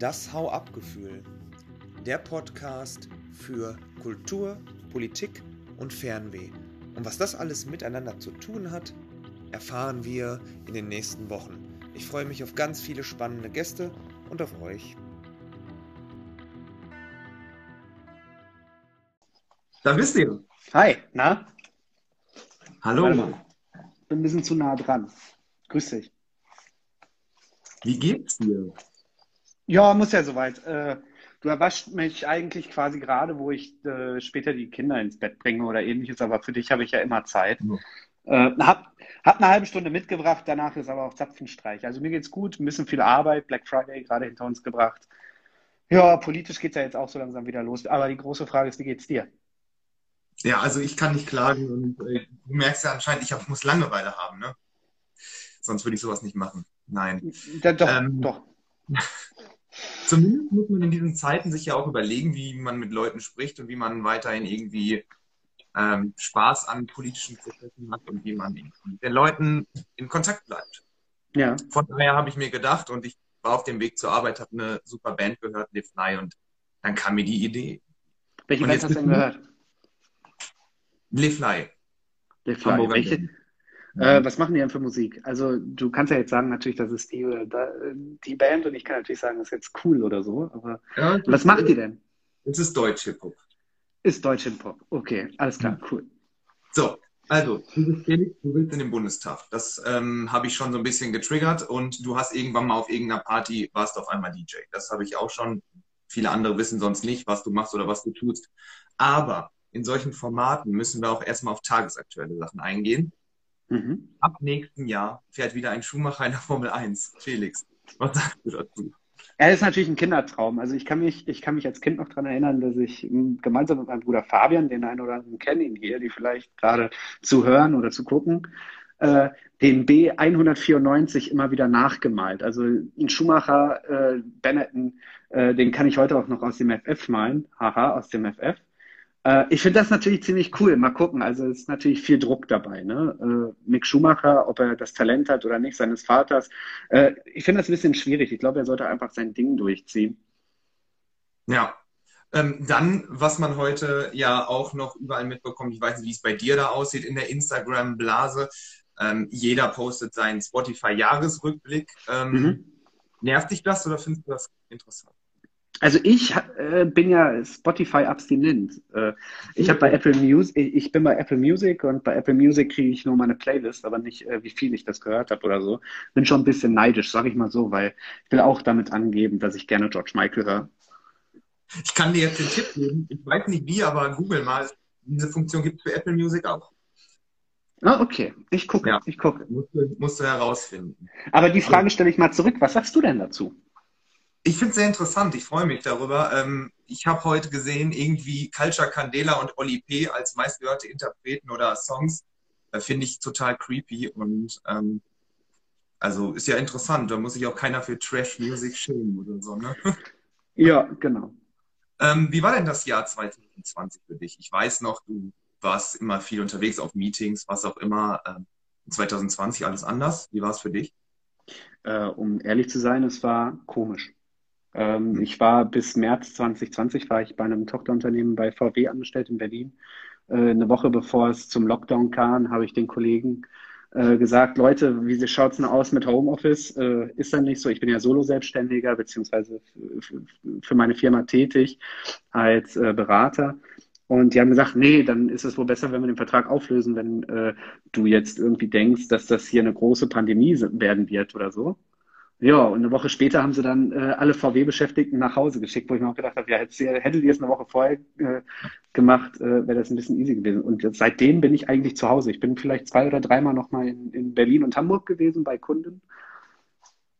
Das Hau-Ab-Gefühl. Der Podcast für Kultur, Politik und Fernweh. Und was das alles miteinander zu tun hat, erfahren wir in den nächsten Wochen. Ich freue mich auf ganz viele spannende Gäste und auf euch. Da bist du. Hi, na? Hallo. Mal. Bin ein bisschen zu nah dran. Grüß dich. Wie geht's dir? Ja, muss ja soweit. Äh, du erwascht mich eigentlich quasi gerade, wo ich äh, später die Kinder ins Bett bringe oder ähnliches, aber für dich habe ich ja immer Zeit. Ja. Äh, hab, hab eine halbe Stunde mitgebracht, danach ist aber auch Zapfenstreich. Also mir geht's gut, ein bisschen viel Arbeit, Black Friday gerade hinter uns gebracht. Ja, politisch geht's ja jetzt auch so langsam wieder los. Aber die große Frage ist, wie geht's dir? Ja, also ich kann nicht klagen und äh, du merkst ja anscheinend, ich hab, muss Langeweile haben, ne? Sonst würde ich sowas nicht machen. Nein. Da, doch, Ähm, doch. Zumindest muss man in diesen Zeiten sich ja auch überlegen, wie man mit Leuten spricht und wie man weiterhin irgendwie ähm, Spaß an politischen Prozessen hat und wie man mit den Leuten in Kontakt bleibt. Ja. Von daher habe ich mir gedacht und ich war auf dem Weg zur Arbeit, habe eine super Band gehört, Live Fly, und dann kam mir die Idee. Welche Und Band hast du denn gehört? Live Fly. Der Fly. Welche, Äh, was machen die denn für Musik? Also du kannst ja jetzt sagen, natürlich, das ist die, äh, die Band und ich kann natürlich sagen, das ist jetzt cool oder so, aber Ja, was macht die denn? Es ist Deutsch Hip-Hop. Ist Deutsch Hip-Hop. Okay, alles klar, cool. So, also, du bist Felix, du willst in den Bundestag. Das ähm, habe ich schon so ein bisschen getriggert und du hast irgendwann mal auf irgendeiner Party, warst auf einmal DJ. Das habe ich auch schon. Viele andere wissen sonst nicht, was du machst oder was du tust. Aber in solchen Formaten müssen wir auch erstmal auf tagesaktuelle Sachen eingehen. Mhm. Ab nächsten Jahr fährt wieder ein Schuhmacher in der Formel 1. Felix, was sagst du dazu? Er ist natürlich ein Kindertraum. Also ich kann mich, ich kann mich als Kind noch daran erinnern, dass ich m, gemeinsam mit meinem Bruder Fabian, den einen oder anderen kennen ihn hier, die vielleicht gerade zu hören oder zu gucken, äh, den B194 immer wieder nachgemalt. Also ein Schumacher, äh, Benetton, äh, den kann ich heute auch noch aus dem FF malen. Haha, aus dem FF. Äh, ich finde das natürlich ziemlich cool. Mal gucken. Also es ist natürlich viel Druck dabei. Ne? Äh, Mick Schumacher, ob er das Talent hat oder nicht, seines Vaters. Äh, ich finde das ein bisschen schwierig. Ich glaube, er sollte einfach sein Ding durchziehen. Ja. Ähm, dann, was man heute ja auch noch überall mitbekommt, ich weiß nicht, wie es bei dir da aussieht, in der Instagram-Blase. Ähm, jeder postet seinen Spotify-Jahresrückblick. Ähm, Mhm. Nervt dich das oder findest du das interessant? Also ich äh, bin ja Spotify abstinent. Äh, ich habe bei Apple Music, ich bin bei Apple Music und bei Apple Music kriege ich nur meine Playlist, aber nicht, äh, wie viel ich das gehört habe oder so. Bin schon ein bisschen neidisch, sage ich mal so, weil ich will auch damit angeben, dass ich gerne George Michael höre. Ich kann dir jetzt den Tipp geben, ich weiß nicht wie, aber google mal. Diese Funktion gibt es für Apple Music auch. Ah, okay. Ich gucke, Ja. ich gucke. Musst musst du herausfinden. Aber die Frage stelle ich mal zurück. Was sagst du denn dazu? Ich finde es sehr interessant, ich freue mich darüber. Ähm, ich habe heute gesehen, irgendwie Culture Candela und Oli P. als meistgehörte Interpreten oder Songs. Äh, finde ich total creepy und ähm, also ist ja interessant. Da muss sich auch keiner für Trash Music schämen oder so. Ne? Ja, genau. Ähm, wie war denn das Jahr 2020 für dich? Ich weiß noch, du warst immer viel unterwegs auf Meetings, was auch immer. Ähm, 2020 alles anders. Wie war es für dich? Äh, um ehrlich zu sein, es war komisch. Ähm, ich war bis März 2020 war ich bei einem Tochterunternehmen bei VW angestellt in Berlin. Äh, eine Woche bevor es zum Lockdown kam, habe ich den Kollegen äh, gesagt, Leute, wie schaut's denn aus mit Homeoffice? Äh, ist dann nicht so. Ich bin ja Solo-Selbstständiger beziehungsweise für, für meine Firma tätig als äh, Berater. Und die haben gesagt, nee, dann ist es wohl besser, wenn wir den Vertrag auflösen, wenn äh, du jetzt irgendwie denkst, dass das hier eine große Pandemie werden wird oder so. Ja, und eine Woche später haben sie dann äh, alle VW-Beschäftigten nach Hause geschickt, wo ich mir auch gedacht habe, ja, hättet ihr, hättet ihr es eine Woche vorher äh, gemacht, äh, wäre das ein bisschen easy gewesen. Und seitdem bin ich eigentlich zu Hause. Ich bin vielleicht zwei oder dreimal nochmal in, in Berlin und Hamburg gewesen bei Kunden.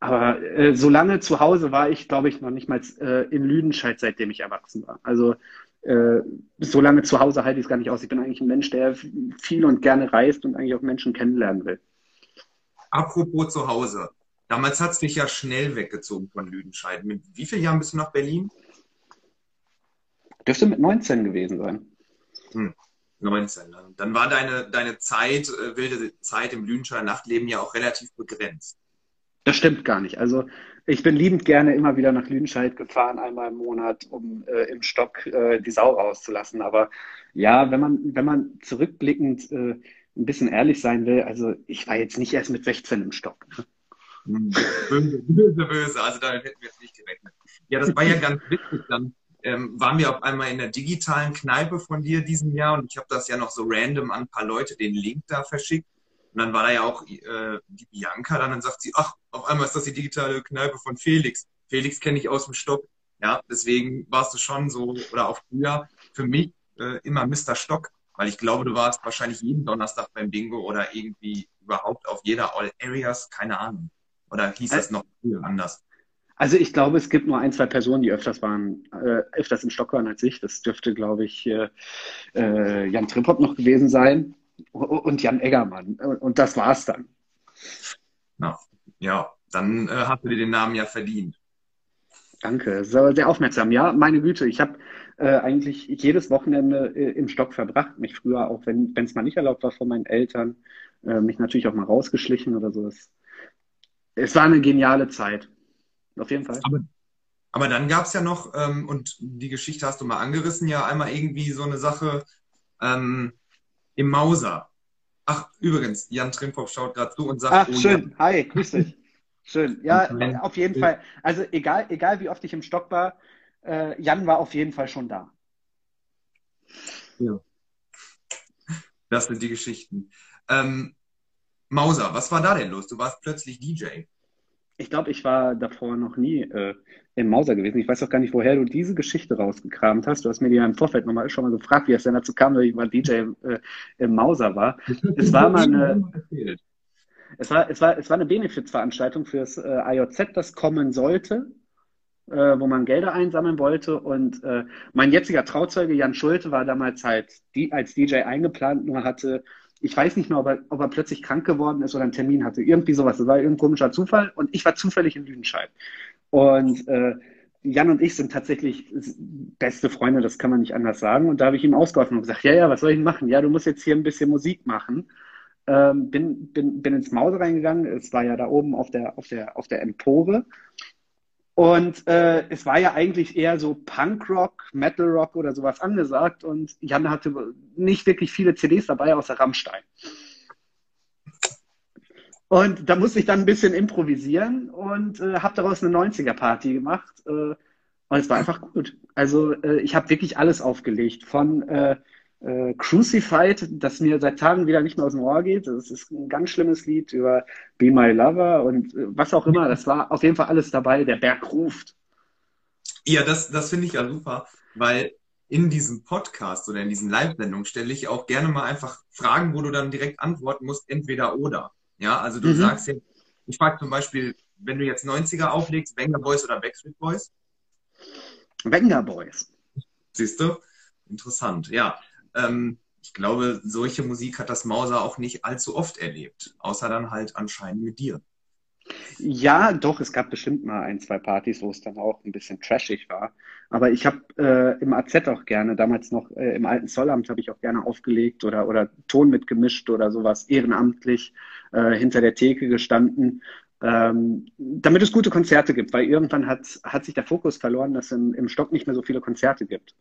Aber äh, so lange zu Hause war ich, glaube ich, noch nicht mal äh, in Lüdenscheid, seitdem ich erwachsen war. Also äh, so lange zu Hause halte ich es gar nicht aus. Ich bin eigentlich ein Mensch, der viel und gerne reist und eigentlich auch Menschen kennenlernen will. Apropos zu Hause. Damals hat es dich ja schnell weggezogen von Lüdenscheid. Mit wie vielen Jahren bist du nach Berlin? Dürfte mit 19 gewesen sein. Hm, 19. Dann, dann war deine, deine Zeit, äh, wilde Zeit im Lüdenscheider Nachtleben ja auch relativ begrenzt. Das stimmt gar nicht. Also ich bin liebend gerne immer wieder nach Lüdenscheid gefahren, einmal im Monat, um äh, im Stock äh, die Sau rauszulassen. Aber ja, wenn man, wenn man zurückblickend äh, ein bisschen ehrlich sein will, also ich war jetzt nicht erst mit 16 im Stock. Ne? Böse, böse, böse. Also damit hätten wir jetzt nicht gerechnet. Ja, das war ja ganz witzig. Dann ähm, waren wir auf einmal in der digitalen Kneipe von dir diesen Jahr und ich habe das ja noch so random an ein paar Leute den Link da verschickt. Und dann war da ja auch äh, die Bianca dann, dann sagt sie, ach, auf einmal ist das die digitale Kneipe von Felix. Felix kenne ich aus dem Stock. Ja, deswegen warst du schon so, oder auch früher, für mich äh, immer Mr. Stock, weil ich glaube, du warst wahrscheinlich jeden Donnerstag beim Bingo oder irgendwie überhaupt auf jeder All Areas, keine Ahnung. Oder hieß das noch anders? Also ich glaube, es gibt nur ein, zwei Personen, die öfters waren, äh, öfters im Stock waren als ich. Das dürfte, glaube ich, äh, äh Jan Trippop noch gewesen sein und Jan Eggermann. Und das war's dann. Na, ja, dann äh, hast du dir den Namen ja verdient. Danke, sehr, aufmerksam. Ja, meine Güte, ich habe äh, eigentlich jedes Wochenende äh, im Stock verbracht. Mich früher, auch wenn es mal nicht erlaubt war von meinen Eltern, äh, mich natürlich auch mal rausgeschlichen oder so. Es, es war eine geniale Zeit. Auf jeden Fall. Aber, aber dann gab es ja noch, ähm, und die Geschichte hast du mal angerissen, ja einmal irgendwie so eine Sache, ähm, im Mauser. Ach, übrigens, Jan Trimphoff schaut gerade zu und sagt. Ach, oh, schön. Ja. Hi, grüß dich. Schön. Ja, auf jeden Fall. Also egal, egal wie oft ich im Stock war, äh, Jan war auf jeden Fall schon da. Ja. Das sind die Geschichten. Ähm, Mauser, was war da denn los? Du warst plötzlich DJ. Ich glaube, ich war davor noch nie äh, im Mauser gewesen. Ich weiß auch gar nicht, woher du diese Geschichte rausgekramt hast. Du hast mir die ja im Vorfeld nochmal schon mal gefragt, wie es denn dazu kam, dass ich mal DJ äh, im Mauser war. Es war mal eine, es war, es war, es war eine Benefizveranstaltung fürs äh, IOZ, das kommen sollte, äh, wo man Gelder einsammeln wollte. Und äh, mein jetziger Trauzeuge Jan Schulte war damals halt die, als DJ eingeplant, nur hatte ich weiß nicht mehr, ob er, ob er plötzlich krank geworden ist oder einen Termin hatte. Irgendwie sowas. Das war irgendein komischer Zufall. Und ich war zufällig in Lüdenscheid. Und äh, Jan und ich sind tatsächlich beste Freunde, das kann man nicht anders sagen. Und da habe ich ihm ausgeholfen und gesagt, ja, ja, was soll ich machen? Ja, du musst jetzt hier ein bisschen Musik machen. Ähm, bin, bin, bin ins Maus reingegangen. Es war ja da oben auf der, auf der, auf der Empore. Und äh, es war ja eigentlich eher so Punkrock, Metalrock oder sowas angesagt. Und Jan hatte nicht wirklich viele CDs dabei, außer Rammstein. Und da musste ich dann ein bisschen improvisieren und äh, habe daraus eine 90er-Party gemacht. Äh, und es war einfach gut. Also äh, ich habe wirklich alles aufgelegt. Von äh, Crucified, das mir seit Tagen wieder nicht mehr aus dem Ohr geht. Das ist ein ganz schlimmes Lied über Be My Lover und äh, was auch immer. Das war auf jeden Fall alles dabei. Der Berg ruft. Ja, das, das finde ich ja super, weil in diesem Podcast oder in diesen Live-Sendungen stelle ich auch gerne mal einfach Fragen, wo du dann direkt antworten musst, entweder oder. Ja, also du mhm. sagst jetzt, ich frage zum Beispiel, wenn du jetzt 90er auflegst, Wenger Boys oder Backstreet Boys? Wenger Boys. Siehst du? Interessant, ja. Ähm, ich glaube, solche Musik hat das Mauser auch nicht allzu oft erlebt, außer dann halt anscheinend mit dir. Ja, doch, es gab bestimmt mal ein, zwei Partys, wo es dann auch ein bisschen trashig war. Aber ich habe äh, im AZ auch gerne, damals noch äh, im alten Zollamt habe ich auch gerne aufgelegt oder, oder Ton mitgemischt oder sowas, ehrenamtlich äh, hinter der Theke gestanden, ähm, damit es gute Konzerte gibt, weil irgendwann hat, hat sich der Fokus verloren, dass im, im Stock nicht mehr so viele Konzerte gibt.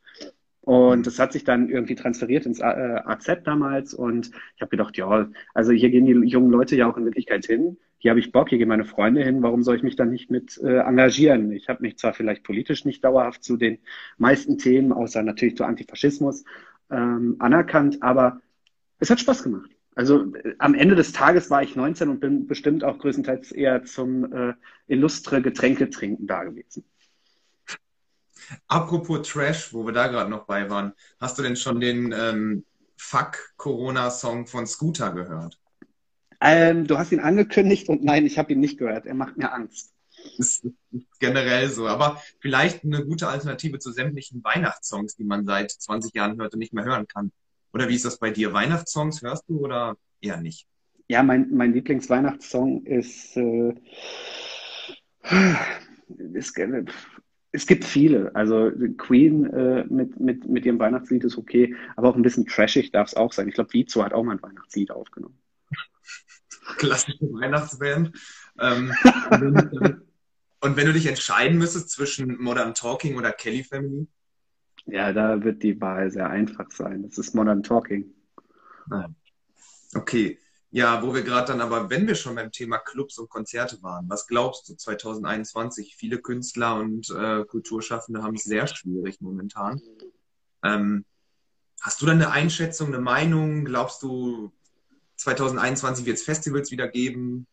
Und das hat sich dann irgendwie transferiert ins AZ äh, damals. Und ich habe gedacht, ja, also hier gehen die jungen Leute ja auch in Wirklichkeit hin. Hier habe ich Bock, hier gehen meine Freunde hin. Warum soll ich mich dann nicht mit äh, engagieren? Ich habe mich zwar vielleicht politisch nicht dauerhaft zu den meisten Themen, außer natürlich zu Antifaschismus, ähm, anerkannt, aber es hat Spaß gemacht. Also äh, am Ende des Tages war ich 19 und bin bestimmt auch größtenteils eher zum äh, illustre Getränke trinken da gewesen. Apropos Trash, wo wir da gerade noch bei waren, hast du denn schon den ähm, Fuck-Corona-Song von Scooter gehört? Ähm, du hast ihn angekündigt und nein, ich habe ihn nicht gehört. Er macht mir Angst. Das ist generell so. Aber vielleicht eine gute Alternative zu sämtlichen Weihnachtssongs, die man seit 20 Jahren hört und nicht mehr hören kann. Oder wie ist das bei dir? Weihnachtssongs hörst du oder eher nicht? Ja, mein, mein Lieblingsweihnachtssong ist, äh, ist es gibt viele. Also Queen äh, mit, mit, mit ihrem Weihnachtslied ist okay, aber auch ein bisschen trashig darf es auch sein. Ich glaube, Vizo hat auch mal ein Weihnachtslied aufgenommen. Klassische Weihnachtsband. Ähm, Und wenn du dich entscheiden müsstest zwischen Modern Talking oder Kelly Family? Ja, da wird die Wahl sehr einfach sein. Das ist Modern Talking. Okay. Ja, wo wir gerade dann aber, wenn wir schon beim Thema Clubs und Konzerte waren, was glaubst du 2021? Viele Künstler und äh, Kulturschaffende haben es sehr schwierig momentan. Ähm, hast du da eine Einschätzung, eine Meinung? Glaubst du, 2021 wird es Festivals wieder geben?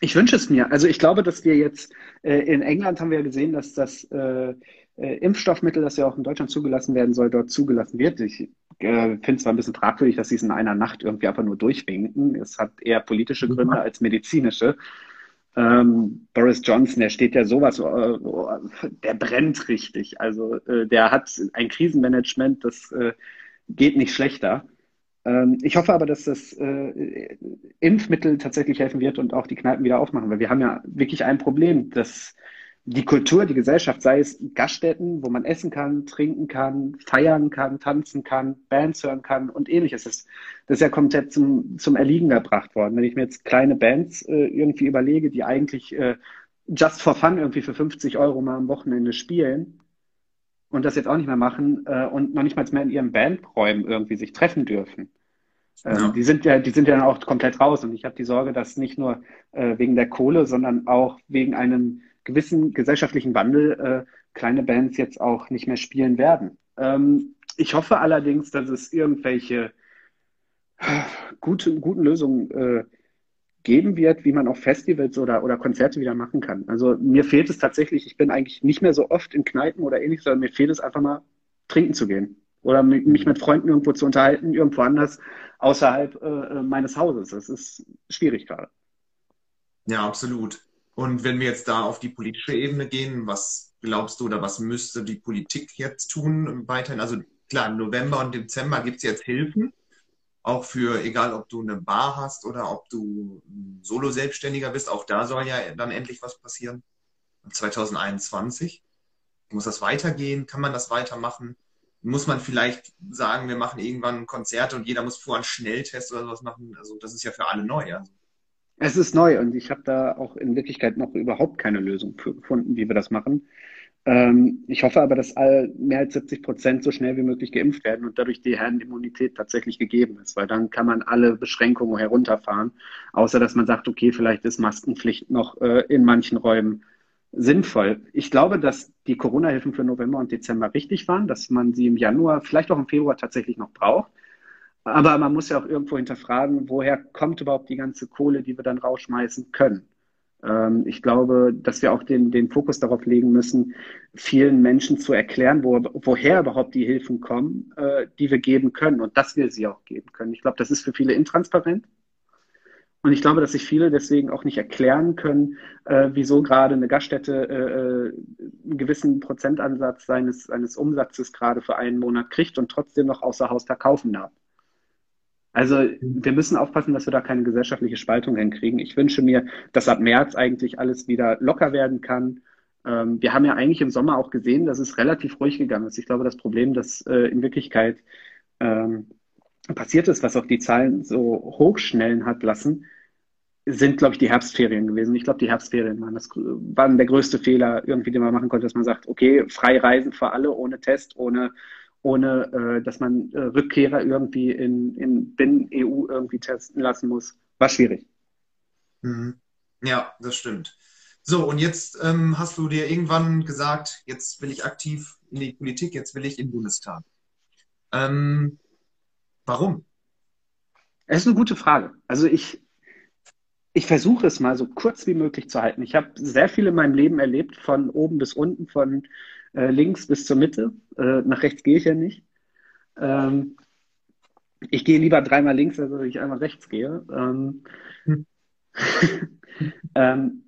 Ich wünsche es mir. Also ich glaube, dass wir jetzt äh, in England haben wir gesehen, dass das äh, äh, Impfstoffmittel, das ja auch in Deutschland zugelassen werden soll, dort zugelassen wird. Ich äh, finde es zwar ein bisschen fragwürdig, dass sie es in einer Nacht irgendwie einfach nur durchwinken. Es hat eher politische Gründe als medizinische. Ähm, Boris Johnson, der steht ja sowas, äh, der brennt richtig. Also äh, der hat ein Krisenmanagement, das äh, geht nicht schlechter. Ähm, ich hoffe aber, dass das äh, Impfmittel tatsächlich helfen wird und auch die Kneipen wieder aufmachen, weil wir haben ja wirklich ein Problem, dass die Kultur, die Gesellschaft, sei es Gaststätten, wo man essen kann, trinken kann, feiern kann, tanzen kann, Bands hören kann und ähnliches. Das, das ist ja komplett zum, zum Erliegen gebracht worden. Wenn ich mir jetzt kleine Bands äh, irgendwie überlege, die eigentlich äh, just for fun irgendwie für 50 Euro mal am Wochenende spielen und das jetzt auch nicht mehr machen äh, und noch nicht mal mehr in ihren Bandräumen irgendwie sich treffen dürfen. Ähm, ja. Die sind ja, die sind ja dann auch komplett raus und ich habe die Sorge, dass nicht nur äh, wegen der Kohle, sondern auch wegen einem gewissen gesellschaftlichen Wandel äh, kleine Bands jetzt auch nicht mehr spielen werden. Ähm, ich hoffe allerdings, dass es irgendwelche äh, gute, guten Lösungen äh, geben wird, wie man auch Festivals oder, oder Konzerte wieder machen kann. Also mir fehlt es tatsächlich, ich bin eigentlich nicht mehr so oft in Kneipen oder ähnliches, sondern mir fehlt es einfach mal trinken zu gehen oder mich mit Freunden irgendwo zu unterhalten, irgendwo anders außerhalb äh, äh, meines Hauses. Das ist schwierig gerade. Ja, absolut. Und wenn wir jetzt da auf die politische Ebene gehen, was glaubst du oder was müsste die Politik jetzt tun weiterhin? Also klar, November und Dezember gibt es jetzt Hilfen, auch für, egal ob du eine Bar hast oder ob du Solo-Selbstständiger bist, auch da soll ja dann endlich was passieren. 2021. Muss das weitergehen? Kann man das weitermachen? Muss man vielleicht sagen, wir machen irgendwann ein Konzert und jeder muss vorher einen Schnelltest oder sowas machen? Also das ist ja für alle neu. Also. Es ist neu und ich habe da auch in Wirklichkeit noch überhaupt keine Lösung für gefunden, wie wir das machen. Ähm, ich hoffe aber, dass all, mehr als 70 Prozent so schnell wie möglich geimpft werden und dadurch die Herdenimmunität tatsächlich gegeben ist, weil dann kann man alle Beschränkungen herunterfahren, außer dass man sagt, okay, vielleicht ist Maskenpflicht noch äh, in manchen Räumen sinnvoll. Ich glaube, dass die Corona-Hilfen für November und Dezember richtig waren, dass man sie im Januar, vielleicht auch im Februar tatsächlich noch braucht. Aber man muss ja auch irgendwo hinterfragen, woher kommt überhaupt die ganze Kohle, die wir dann rausschmeißen können. Ähm, ich glaube, dass wir auch den, den Fokus darauf legen müssen, vielen Menschen zu erklären, wo, woher überhaupt die Hilfen kommen, äh, die wir geben können und dass wir sie auch geben können. Ich glaube, das ist für viele intransparent. Und ich glaube, dass sich viele deswegen auch nicht erklären können, äh, wieso gerade eine Gaststätte äh, äh einen gewissen Prozentansatz seines, seines Umsatzes gerade für einen Monat kriegt und trotzdem noch außer Haus verkaufen darf. Also wir müssen aufpassen, dass wir da keine gesellschaftliche Spaltung hinkriegen. Ich wünsche mir, dass ab März eigentlich alles wieder locker werden kann. Ähm, wir haben ja eigentlich im Sommer auch gesehen, dass es relativ ruhig gegangen ist. Ich glaube, das Problem, das äh, in Wirklichkeit ähm, passiert ist, was auch die Zahlen so hochschnellen hat lassen, sind, glaube ich, die Herbstferien gewesen. Ich glaube, die Herbstferien waren, das, waren der größte Fehler, irgendwie, den man machen konnte, dass man sagt, okay, frei reisen für alle, ohne Test, ohne ohne äh, dass man äh, Rückkehrer irgendwie in, in Binnen-EU irgendwie testen lassen muss. War schwierig. Mhm. Ja, das stimmt. So, und jetzt ähm, hast du dir irgendwann gesagt, jetzt will ich aktiv in die Politik, jetzt will ich in den Bundestag. Ähm, warum? Es ist eine gute Frage. Also ich, ich versuche es mal so kurz wie möglich zu halten. Ich habe sehr viel in meinem Leben erlebt, von oben bis unten, von äh, links bis zur Mitte. Äh, nach rechts gehe ich ja nicht. Ähm, ich gehe lieber dreimal links, als dass ich einmal rechts gehe. Ähm, hm. ähm,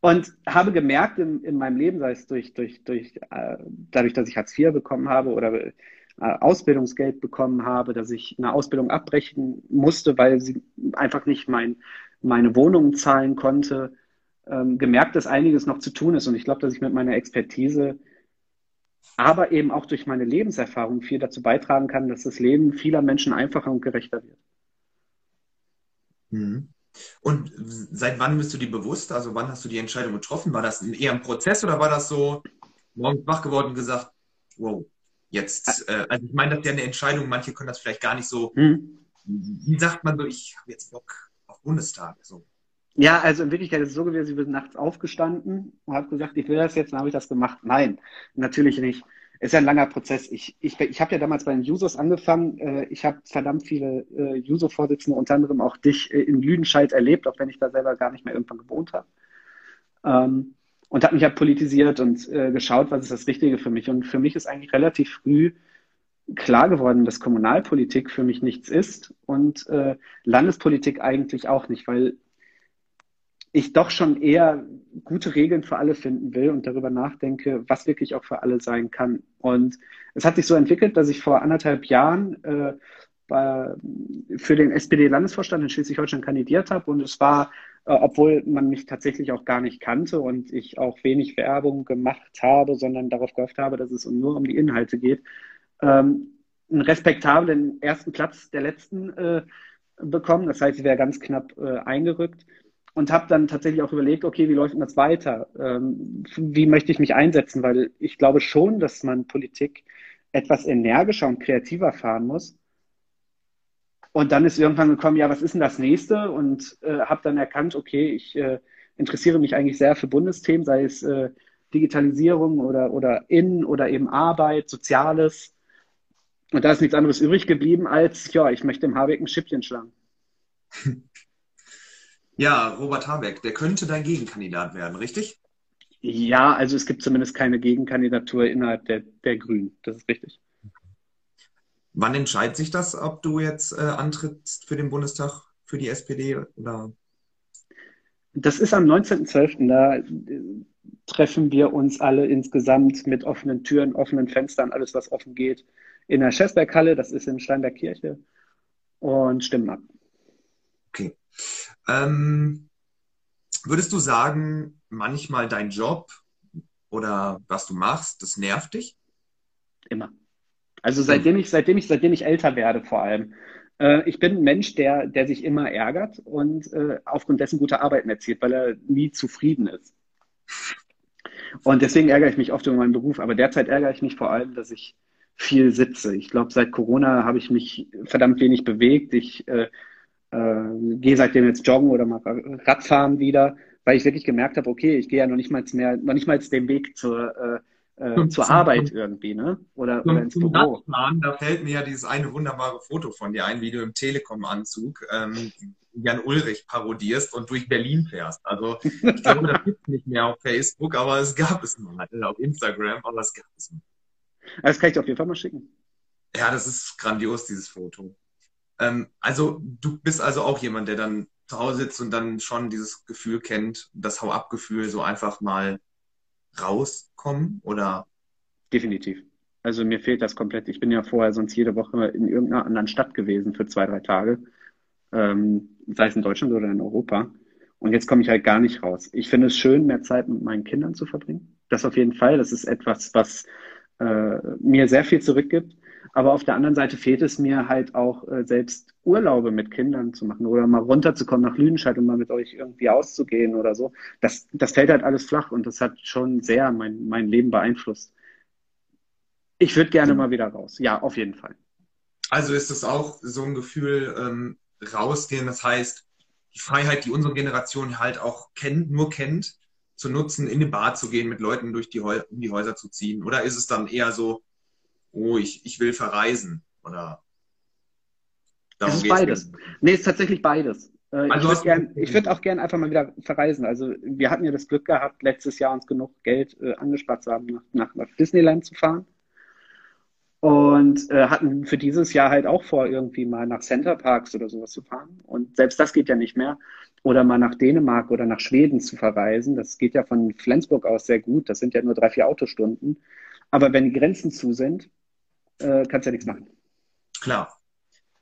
und habe gemerkt in, in meinem Leben, sei es durch, durch, durch, äh, dadurch, dass ich Hartz IV bekommen habe oder äh, Ausbildungsgeld bekommen habe, dass ich eine Ausbildung abbrechen musste, weil sie einfach nicht mein, meine Wohnung zahlen konnte, ähm, gemerkt, dass einiges noch zu tun ist. Und ich glaube, dass ich mit meiner Expertise, aber eben auch durch meine Lebenserfahrung viel dazu beitragen kann, dass das Leben vieler Menschen einfacher und gerechter wird. Mhm. Und seit wann bist du dir bewusst? Also wann hast du die Entscheidung getroffen? War das eher ein Prozess oder war das so morgens wach geworden und gesagt, wow, jetzt, äh, also ich meine, das ist ja eine Entscheidung, manche können das vielleicht gar nicht so, hm. wie sagt man so, ich habe jetzt Bock auf Bundestag. So. Ja, also in Wirklichkeit ist es so gewesen, ich bin nachts aufgestanden und habe gesagt, ich will das jetzt, dann habe ich das gemacht. Nein, natürlich nicht. Ist ja ein langer Prozess. Ich, ich, ich habe ja damals bei den Users angefangen. Äh, ich habe verdammt viele äh, User-Vorsitzende, unter anderem auch dich äh, in Lüdenscheid erlebt, auch wenn ich da selber gar nicht mehr irgendwann gewohnt habe. Ähm, und habe mich ja politisiert und geschaut, was ist das Richtige für mich. Und für mich ist eigentlich relativ früh klar geworden, dass Kommunalpolitik für mich nichts ist und äh, Landespolitik eigentlich auch nicht, weil ich doch schon eher gute Regeln für alle finden will und darüber nachdenke, was wirklich auch für alle sein kann. Und es hat sich so entwickelt, dass ich vor anderthalb Jahren äh, bei, für den SPD-Landesvorstand in Schleswig-Holstein kandidiert habe und es war, äh, obwohl man mich tatsächlich auch gar nicht kannte und ich auch wenig Werbung gemacht habe, sondern darauf gehofft habe, dass es nur um die Inhalte geht, ähm, einen respektablen ersten Platz der letzten äh, bekommen. Das heißt, ich wäre ganz knapp äh, eingerückt und habe dann tatsächlich auch überlegt, okay, wie läuft denn das weiter? Ähm, wie möchte ich mich einsetzen? Weil ich glaube schon, dass man Politik etwas energischer und kreativer fahren muss. Und dann ist irgendwann gekommen, ja, was ist denn das nächste? Und äh, habe dann erkannt, okay, ich äh, interessiere mich eigentlich sehr für Bundesthemen, sei es äh, Digitalisierung oder, oder Innen oder eben Arbeit, Soziales. Und da ist nichts anderes übrig geblieben als, ja, ich möchte im Habeck ein Schippchen schlagen. Ja, Robert Habeck, der könnte dein Gegenkandidat werden, richtig? Ja, also es gibt zumindest keine Gegenkandidatur innerhalb der, der Grünen. Das ist richtig. Wann entscheidet sich das, ob du jetzt äh, antrittst für den Bundestag, für die SPD? Oder? Das ist am 19.12. Da äh, treffen wir uns alle insgesamt mit offenen Türen, offenen Fenstern, alles, was offen geht, in der Schäßberghalle, das ist in Steinberg-Kirche, und stimmen ab. Okay. Ähm, würdest du sagen, manchmal dein Job oder was du machst, das nervt dich? Immer. Also seitdem ich, seitdem ich, seitdem ich älter werde vor allem. Äh, ich bin ein Mensch, der, der sich immer ärgert und äh, aufgrund dessen gute Arbeiten erzielt, weil er nie zufrieden ist. Und deswegen ärgere ich mich oft über meinen Beruf. Aber derzeit ärgere ich mich vor allem, dass ich viel sitze. Ich glaube, seit Corona habe ich mich verdammt wenig bewegt. Ich äh, äh, gehe seitdem jetzt joggen oder mal Radfahren wieder, weil ich wirklich gemerkt habe, okay, ich gehe ja noch nicht mal mehr, noch nicht mal den Weg zur, äh, äh, zur Arbeit irgendwie, ne? Oder, zum, oder ins Büro. Radfahren, da fällt mir ja dieses eine wunderbare Foto von dir ein, wie du im Telekom-Anzug ähm, Jan Ulrich parodierst und durch Berlin fährst. Also ich glaube, das gibt es nicht mehr auf Facebook, aber es gab es mal auf Instagram, aber es gab es mal. Das kann ich dir auf jeden Fall mal schicken. Ja, das ist grandios, dieses Foto. Ähm, also du bist also auch jemand, der dann zu Hause sitzt und dann schon dieses Gefühl kennt, das Hau-ab-Gefühl, so einfach mal rauskommen oder? Definitiv. Also mir fehlt das komplett. Ich bin ja vorher sonst jede Woche in irgendeiner anderen Stadt gewesen für zwei, drei Tage, ähm, sei es in Deutschland oder in Europa. Und jetzt komme ich halt gar nicht raus. Ich finde es schön, mehr Zeit mit meinen Kindern zu verbringen. Das auf jeden Fall. Das ist etwas, was äh, mir sehr viel zurückgibt. Aber auf der anderen Seite fehlt es mir halt auch äh, selbst Urlaube mit Kindern zu machen oder mal runterzukommen nach Lüdenscheid und mal mit euch irgendwie auszugehen oder so. Das, das fällt halt alles flach und das hat schon sehr mein, mein Leben beeinflusst. Ich würde gerne mal wieder raus. Ja, auf jeden Fall. Also ist es auch so ein Gefühl, ähm, rausgehen, das heißt, die Freiheit, die unsere Generation halt auch kennt, nur kennt, zu nutzen, in eine Bar zu gehen, mit Leuten durch die, Häu um die Häuser zu ziehen? Oder ist es dann eher so, oh, ich, ich will verreisen oder es ist beides. Nee, es ist tatsächlich beides. Äh, also ich würde würd auch gerne einfach mal wieder verreisen. Also wir hatten ja das Glück gehabt, letztes Jahr uns genug Geld äh, angespart zu haben, nach, nach, Disneyland zu fahren. Und äh, hatten für dieses Jahr halt auch vor, irgendwie mal nach Center Parks oder sowas zu fahren. Und selbst das geht ja nicht mehr. Oder mal nach Dänemark oder nach Schweden zu verreisen. Das geht ja von Flensburg aus sehr gut. Das sind ja nur drei, vier Autostunden. Aber wenn die Grenzen zu sind, äh, kannst ja nichts machen. Klar.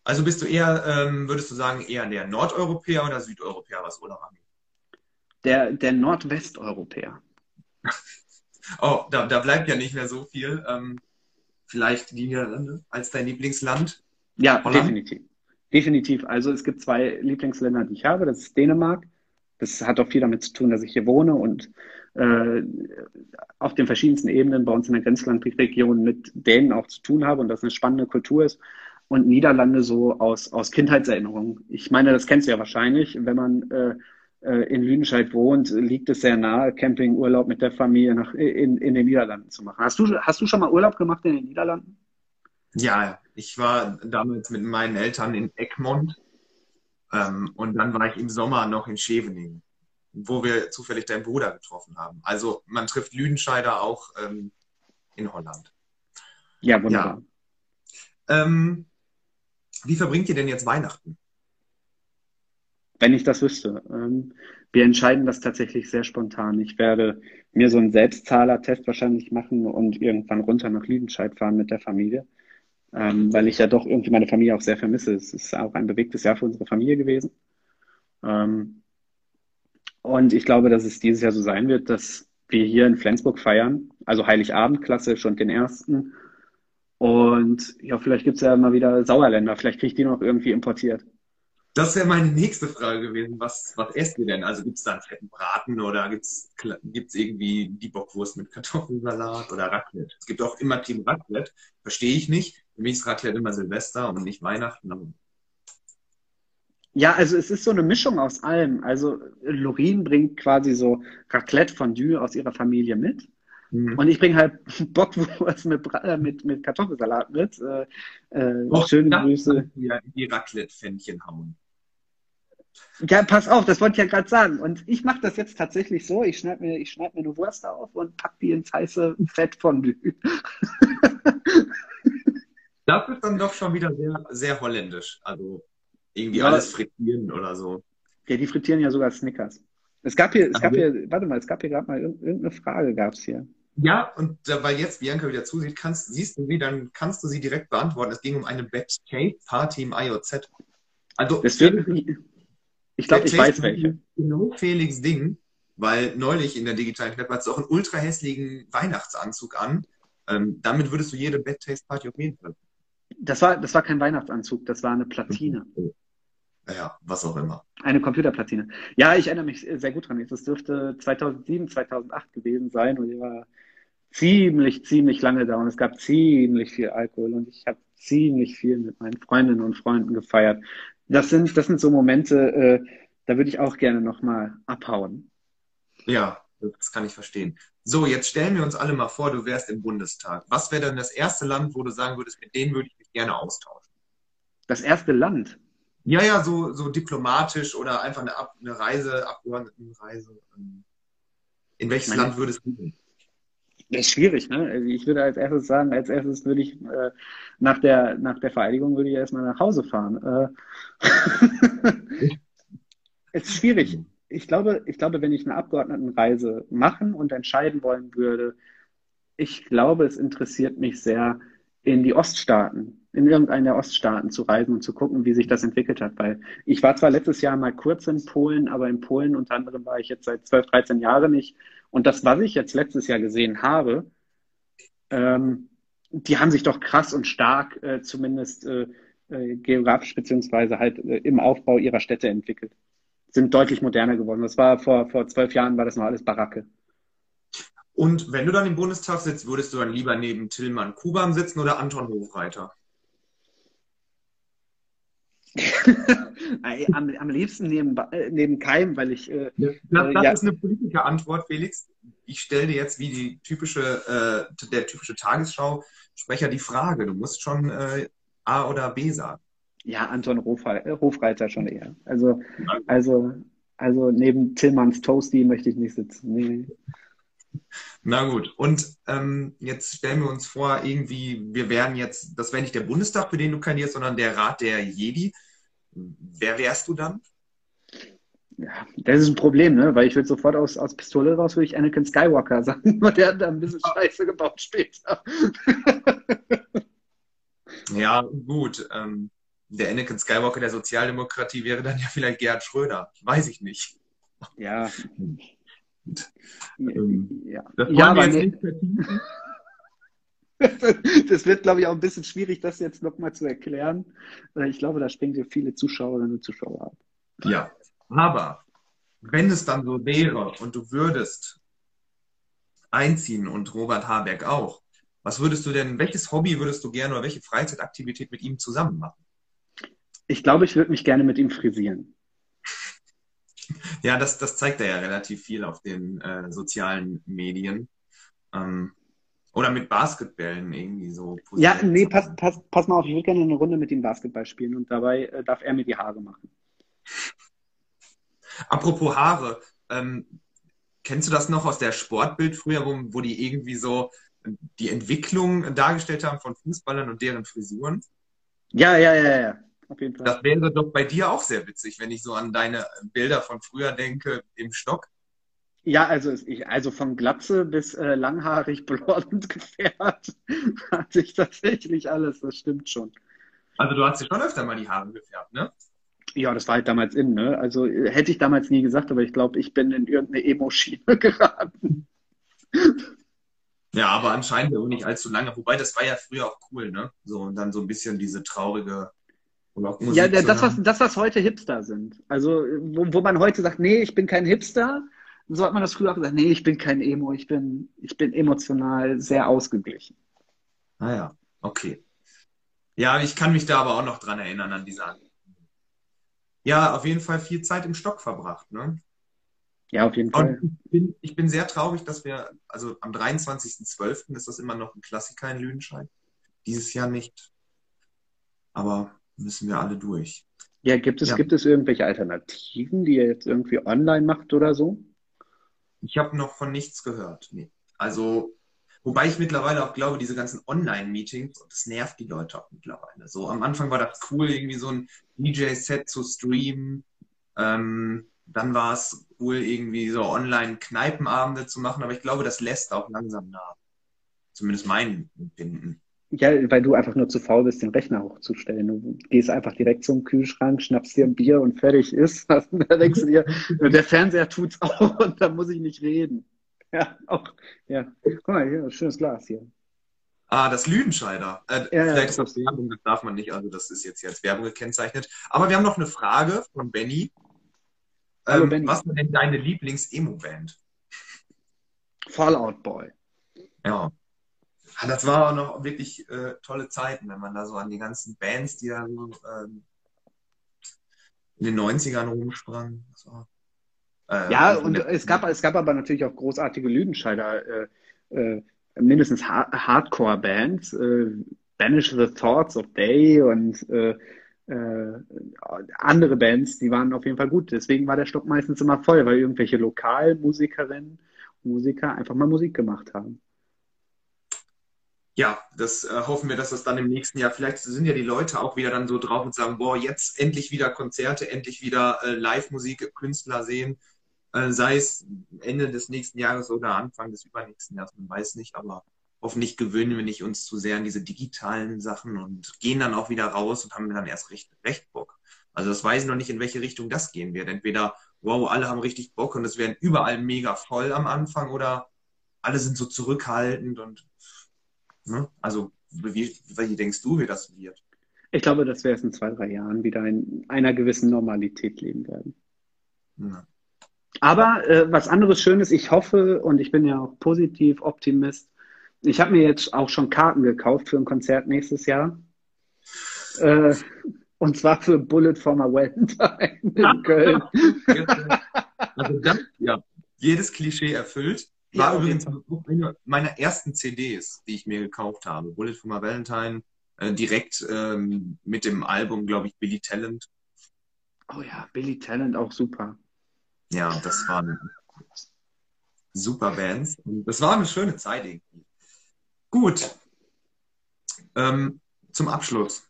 Also bist du eher, ähm, würdest du sagen, eher der Nordeuropäer oder Südeuropäer, was Urlaub angeht? Der, der Nordwesteuropäer. oh, da, da bleibt ja nicht mehr so viel. Ähm, vielleicht die Niederlande als dein Lieblingsland? Ja, Holland? definitiv. definitiv. Also es gibt zwei Lieblingsländer, die ich habe. Das ist Dänemark. Das hat auch viel damit zu tun, dass ich hier wohne und äh, auf den verschiedensten Ebenen bei uns in der Grenzlandregion mit Dänen auch zu tun habe und das eine spannende Kultur ist. Und Niederlande so aus, aus Kindheitserinnerungen. Ich meine, das kennst du ja wahrscheinlich, wenn man äh, äh, in Lüdenscheid wohnt, liegt es sehr nahe, Campingurlaub mit der Familie nach, in, in den Niederlanden zu machen. Hast du, hast du schon mal Urlaub gemacht in den Niederlanden? Ja, ich war damals mit meinen Eltern in Egmont ähm, und dann war ich im Sommer noch in Scheveningen, wo wir zufällig deinen Bruder getroffen haben. Also man trifft Lüdenscheider auch ähm, in Holland. Ja, wunderbar. Ja. Ähm, wie verbringt ihr denn jetzt Weihnachten? wenn ich das wüsste. Ähm, wir entscheiden das tatsächlich sehr spontan. Ich werde mir so einen Selbstzahler-Test wahrscheinlich machen und irgendwann runter nach Liedenscheid fahren mit der Familie, ähm, weil ich ja doch irgendwie meine Familie auch sehr vermisse. Es ist auch ein bewegtes Jahr für unsere Familie gewesen. Ähm, und ich glaube, dass es dieses Jahr so sein wird, dass wir hier in Flensburg feiern, also Heiligabend klassisch und den ersten. Und ja, vielleicht gibt es ja mal wieder Sauerländer, vielleicht kriege ich die noch irgendwie importiert. Das wäre meine nächste Frage gewesen. Was, was esst ihr denn? Also gibt es da einen fetten Braten oder gibt es irgendwie die Bockwurst mit Kartoffelsalat oder Raclette? Es gibt auch immer Team Raclette. Verstehe ich nicht. Für mich ist Raclette immer Silvester und nicht Weihnachten. Ja, also es ist so eine Mischung aus allem. Also Lorin bringt quasi so Raclette Fondue aus ihrer Familie mit. Mhm. Und ich bringe halt Bockwurst mit, äh, mit, mit Kartoffelsalat mit. Äh, äh, schöne Grüße. Die Raclette-Pfännchen hauen. Ja, pass auf, das wollte ich ja gerade sagen. Und ich mache das jetzt tatsächlich so. Ich schneide mir, schneid mir eine Wurst auf und pack die ins heiße Fett von Das ist dann doch schon wieder sehr, sehr holländisch. Also irgendwie ja, alles frittieren oder so. Ja, die frittieren ja sogar Snickers. Es gab hier, es gab hier, warte mal, es gab hier gerade mal irgendeine Frage, gab es hier. Ja, und weil jetzt Bianca wieder zusieht, kannst, siehst du sie, dann kannst du sie direkt beantworten. Es ging um eine Backstage-Party im IOZ. Also, das wird, ich glaube, ich weiß welche. Genau Felix Ding, weil neulich in der digitalen Kneipe hast du auch einen ultra hässlichen Weihnachtsanzug an. Ähm, damit würdest du jede Bad Taste Party auf jeden Fall. Das war, das war kein Weihnachtsanzug, das war eine Platine. Naja, was auch immer. Eine Computerplatine. Ja, ich erinnere mich sehr gut dran. Das dürfte 2007, 2008 gewesen sein und ich war ziemlich, ziemlich lange da und es gab ziemlich viel Alkohol und ich habe ziemlich viel mit meinen Freundinnen und Freunden gefeiert das sind, das sind so Momente, äh, da würde ich auch gerne nochmal abhauen. Ja, das kann ich verstehen. So, jetzt stellen wir uns alle mal vor, du wärst im Bundestag. Was wäre denn das erste Land, wo du sagen würdest, mit denen würde ich mich gerne austauschen? Das erste Land? Ja, ja, so, so diplomatisch oder einfach eine, eine Reise, Abgeordnetenreise. In welches Meine, Land würdest du gehen? Das ist schwierig, ne? Also ich würde als erstes sagen, als erstes würde ich äh, nach, der, nach der Vereidigung würde ich erstmal nach Hause fahren. Äh, es ist schwierig. Ich glaube, ich glaube, wenn ich eine Abgeordnetenreise machen und entscheiden wollen würde, ich glaube, es interessiert mich sehr, in die Oststaaten, in irgendeinen der Oststaaten zu reisen und zu gucken, wie sich das entwickelt hat. Weil ich war zwar letztes Jahr mal kurz in Polen, aber in Polen unter anderem war ich jetzt seit 12, 13 Jahren nicht. Und das, was ich jetzt letztes Jahr gesehen habe, ähm, die haben sich doch krass und stark äh, zumindest äh, äh, geografisch beziehungsweise halt äh, im Aufbau ihrer Städte entwickelt. Sind deutlich moderner geworden. Das war vor, vor zwölf Jahren war das noch alles Baracke. Und wenn du dann im Bundestag sitzt, würdest du dann lieber neben Tillmann Kubam sitzen oder Anton Hofreiter? am, am liebsten neben, äh, neben Keim, weil ich. Äh, das, das ja. ist eine Politikerantwort, Felix. Ich stelle dir jetzt wie die typische, äh, der typische Tagesschau-Sprecher die Frage. Du musst schon äh, A oder B sagen. Ja, Anton äh, Hofreiter schon eher. Also, also, also neben Tillmanns Toasty möchte ich nicht sitzen. Nee. Na gut, und ähm, jetzt stellen wir uns vor, irgendwie, wir wären jetzt, das wäre nicht der Bundestag, für den du kandidierst, sondern der Rat der Jedi. Wer wärst du dann? Ja, das ist ein Problem, ne? Weil ich würde sofort aus, aus Pistole raus, würde ich Anakin Skywalker sagen, und der hat da ein bisschen Scheiße gebaut später. ja, gut. Ähm, der Anakin Skywalker der Sozialdemokratie wäre dann ja vielleicht Gerhard Schröder. Weiß ich nicht. Ja. Ähm, ja, das ja, nicht vertiefen. Das wird, glaube ich, auch ein bisschen schwierig, das jetzt nochmal zu erklären. Ich glaube, da springen wir viele Zuschauerinnen und Zuschauer ab. Ja, aber wenn es dann so wäre und du würdest einziehen und Robert Habeck auch, was würdest du denn, welches Hobby würdest du gerne oder welche Freizeitaktivität mit ihm zusammen machen? Ich glaube, ich würde mich gerne mit ihm frisieren. Ja, das, das zeigt er ja relativ viel auf den äh, sozialen Medien. Ähm, oder mit Basketballen irgendwie so. Ja, nee, pass, pass, pass mal auf, ich würde gerne eine Runde mit ihm Basketball spielen und dabei äh, darf er mir die Haare machen. Apropos Haare, ähm, kennst du das noch aus der Sportbild früher, wo, wo die irgendwie so die Entwicklung dargestellt haben von Fußballern und deren Frisuren? Ja, ja, ja, ja. Auf jeden Fall. Das wäre doch bei dir auch sehr witzig, wenn ich so an deine Bilder von früher denke im Stock. Ja, also ich, also von Glatze bis äh, langhaarig blond gefärbt hatte ich tatsächlich alles, das stimmt schon. Also du hast dir schon öfter mal die Haare gefärbt, ne? Ja, das war halt damals in, ne? Also hätte ich damals nie gesagt, aber ich glaube, ich bin in irgendeine Emo-Schiene geraten. Ja, aber anscheinend auch nicht allzu lange. Wobei, das war ja früher auch cool, ne? So, und dann so ein bisschen diese traurige Rockmusik. Ja, das, was, das, was heute Hipster sind. Also, wo, wo man heute sagt, nee, ich bin kein Hipster, so hat man das früher auch gesagt, nee, ich bin kein Emo, ich bin, ich bin emotional sehr ausgeglichen. Ah ja, okay. Ja, ich kann mich da aber auch noch dran erinnern an diese Ja, auf jeden Fall viel Zeit im Stock verbracht, ne? Ja, auf jeden Fall. Ich bin, ich bin, sehr traurig, dass wir, also am 23.12. ist das immer noch ein Klassiker in Lüdenscheid. Dieses Jahr nicht. Aber müssen wir alle durch. Ja, gibt es, ja. gibt es irgendwelche Alternativen, die ihr jetzt irgendwie online macht oder so? Ich habe noch von nichts gehört. Nee. Also, wobei ich mittlerweile auch glaube, diese ganzen Online-Meetings, das nervt die Leute auch mittlerweile. So, am Anfang war das cool, irgendwie so ein DJ-Set zu streamen. Ähm, dann war es cool, irgendwie so Online-Kneipenabende zu machen, aber ich glaube, das lässt auch langsam nach. Zumindest mein Empfinden. Ja, weil du einfach nur zu faul bist, den Rechner hochzustellen. Du gehst einfach direkt zum Kühlschrank, schnappst dir ein Bier und fertig ist. da denkst du dir, der Fernseher tut's auch und da muss ich nicht reden. Ja, auch, ja. Guck mal, hier, schönes Glas hier. Ah, das Lüdenscheider. Äh, ja, vielleicht ist das Werbung, das darf man nicht, also das ist jetzt hier als Werbung gekennzeichnet. Aber wir haben noch eine Frage von Benny. Hallo, ähm, was war denn deine Lieblings-Emo-Band? Fallout Boy. Ja. Das war auch noch wirklich äh, tolle Zeiten, wenn man da so an die ganzen Bands, die da so ähm, in den 90ern rumsprangen. Äh, ja, und es gab, es gab aber natürlich auch großartige Lüdenscheider, äh, äh mindestens ha Hardcore-Bands, äh, Banish the Thoughts of Day und äh, äh, andere Bands, die waren auf jeden Fall gut. Deswegen war der Stock meistens immer voll, weil irgendwelche Lokalmusikerinnen und Musiker einfach mal Musik gemacht haben. Ja, das äh, hoffen wir, dass das dann im nächsten Jahr, vielleicht sind ja die Leute auch wieder dann so drauf und sagen, boah, jetzt endlich wieder Konzerte, endlich wieder äh, Live-Musik, Künstler sehen, äh, sei es Ende des nächsten Jahres oder Anfang des übernächsten Jahres, man weiß nicht, aber hoffentlich gewöhnen wir nicht uns zu sehr an diese digitalen Sachen und gehen dann auch wieder raus und haben dann erst recht, recht Bock. Also das weiß ich noch nicht, in welche Richtung das gehen wird. Entweder, wow, alle haben richtig Bock und es werden überall mega voll am Anfang oder alle sind so zurückhaltend und ne? also wie, wie denkst du, wie das wird? Ich glaube, dass wir erst in zwei, drei Jahren wieder in einer gewissen Normalität leben werden. Ja. Aber äh, was anderes Schönes, ich hoffe und ich bin ja auch positiv Optimist, ich habe mir jetzt auch schon Karten gekauft für ein Konzert nächstes Jahr. Äh, und zwar für Bullet for my Valentine in Köln. also das, ja, jedes Klischee erfüllt. War ja, übrigens eine meiner ersten CDs, die ich mir gekauft habe. Bullet for my Valentine, äh, direkt ähm, mit dem Album, glaube ich, Billy Talent. Oh ja, Billy Talent auch super. Ja, das waren super Bands. Das war eine schöne Zeit irgendwie. Gut. Ähm, zum Abschluss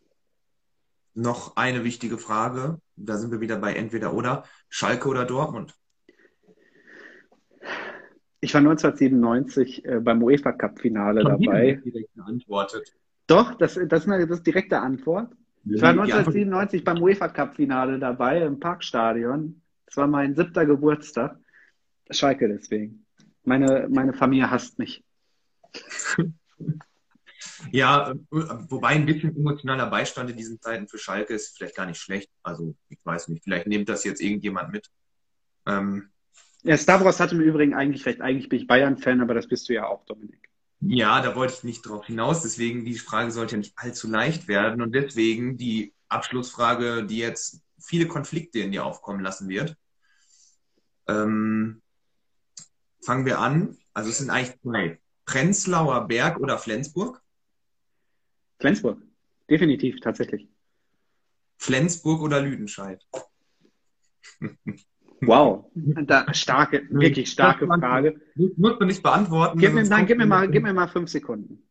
noch eine wichtige Frage. Da sind wir wieder bei entweder oder. Schalke oder Dortmund? Ich war 1997 äh, beim UEFA Cup Finale Schon dabei. Direkt geantwortet. Doch, das, das, ist eine, das ist direkte Antwort. Ich war 1997 beim UEFA Cup Finale dabei im Parkstadion. Das war mein siebter Geburtstag. Schalke deswegen. Meine, meine Familie hasst mich. Ja, wobei ein bisschen emotionaler Beistand in diesen Zeiten für Schalke ist vielleicht gar nicht schlecht. Also, ich weiß nicht, vielleicht nimmt das jetzt irgendjemand mit. Ähm, ja, Stavros hatte im Übrigen eigentlich recht. Eigentlich bin ich Bayern-Fan, aber das bist du ja auch, Dominik. Ja, da wollte ich nicht drauf hinaus. Deswegen, die Frage sollte ja nicht allzu leicht werden. Und deswegen die Abschlussfrage, die jetzt viele Konflikte in dir aufkommen lassen wird. Ähm, fangen wir an. Also es sind eigentlich zwei. Prenzlauer Berg oder Flensburg? Flensburg, definitiv, tatsächlich. Flensburg oder Lüdenscheid? Wow, da, starke, wirklich starke Frage. Musst du nicht beantworten. Gib mir, nein, gib mir, mal, gib mir mal fünf Sekunden.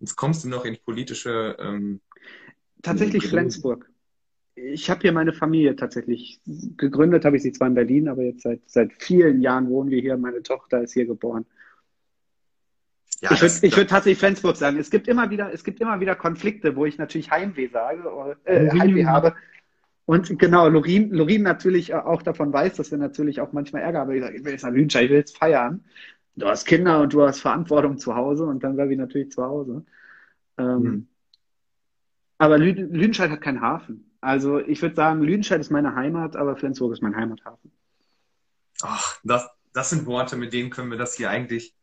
Jetzt kommst du noch in politische. Ähm, tatsächlich Flensburg. Ich habe hier meine Familie tatsächlich gegründet, habe ich sie zwar in Berlin, aber jetzt seit, seit vielen Jahren wohnen wir hier. Meine Tochter ist hier geboren. Ja, ich würde würd tatsächlich Flensburg sagen. Es gibt immer wieder, es gibt immer wieder Konflikte, wo ich natürlich Heimweh sage, oder, äh, Heimweh habe. Und genau, Lorin, Lorin natürlich auch davon weiß, dass wir natürlich auch manchmal Ärger haben. Ich sage, ich will jetzt nach Lüdenscheid, ich will jetzt feiern. Du hast Kinder und du hast Verantwortung zu Hause und dann bleibe ich natürlich zu Hause. Ähm, mhm. Aber Lüdenscheid hat keinen Hafen. Also ich würde sagen, Lüdenscheid ist meine Heimat, aber Flensburg ist mein Heimathafen. Ach, das, das sind Worte, mit denen können wir das hier eigentlich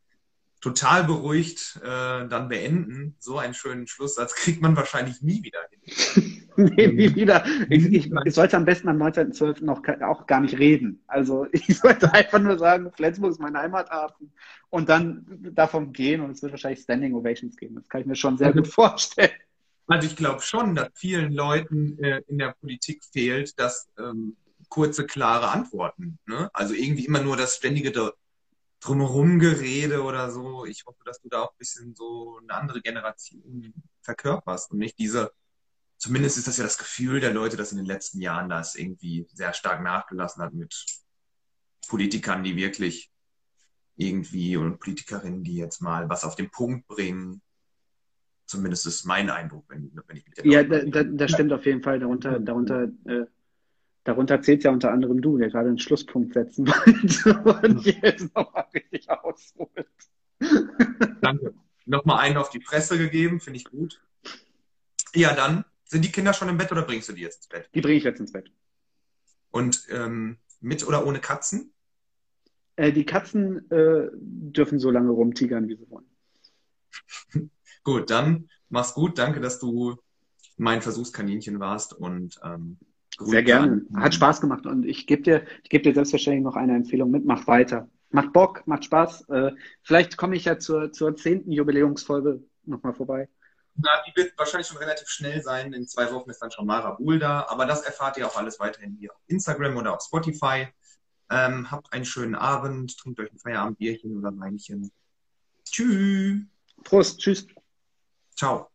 total beruhigt äh, dann beenden. So einen schönen Schlusssatz kriegt man wahrscheinlich nie wieder hin. nee, nie wieder. Ich, ich, ich, sollte am besten am 19.12. noch auch gar nicht reden. Also ich sollte einfach nur sagen, Flensburg ist mein Heimathafen und dann davon gehen und es wird wahrscheinlich Standing Ovations geben. Das kann ich mir schon sehr gut vorstellen. Also ich glaube schon, dass vielen Leuten äh, in der Politik fehlt, dass ähm, kurze, klare Antworten. Ne? Also irgendwie immer nur das ständige drumherum Gerede oder so. Ich hoffe, dass du da auch ein bisschen so eine andere Generation verkörperst und nicht diese, zumindest ist das ja das Gefühl der Leute, dass in den letzten Jahren das irgendwie sehr stark nachgelassen hat mit Politikern, die wirklich irgendwie und Politikerinnen, die jetzt mal was auf den Punkt bringen. Zumindest ist mein Eindruck, wenn, wenn ich mit der Ja, da, da, das stimmt auf jeden Fall. Darunter, darunter äh, Darunter zählt ja unter anderem du, der gerade einen Schlusspunkt setzen wollte und jetzt nochmal richtig ausholt. Danke. Nochmal einen auf die Presse gegeben, finde ich gut. Ja, dann sind die Kinder schon im Bett oder bringst du die jetzt ins Bett? Die bringe ich jetzt ins Bett. Und ähm, mit oder ohne Katzen? Äh, die Katzen äh, dürfen so lange rumtigern, wie sie wollen. gut, dann mach's gut. Danke, dass du mein Versuchskaninchen warst und ähm, sehr gerne. Hat Spaß gemacht und ich gebe dir, ich gebe dir selbstverständlich noch eine Empfehlung mit. Mach weiter. Macht Bock, macht Spaß. Äh, vielleicht komme ich ja zur, zur zehnten Jubiläumsfolge nochmal vorbei. Na, die wird wahrscheinlich schon relativ schnell sein. In zwei Wochen ist dann schon Mara Buhl da. Aber das erfahrt ihr auch alles weiterhin hier auf Instagram oder auf Spotify. Ähm, habt einen schönen Abend, trinkt euch ein Feierabendbierchen oder Weinchen. Tschüss. Prost, tschüss. Ciao.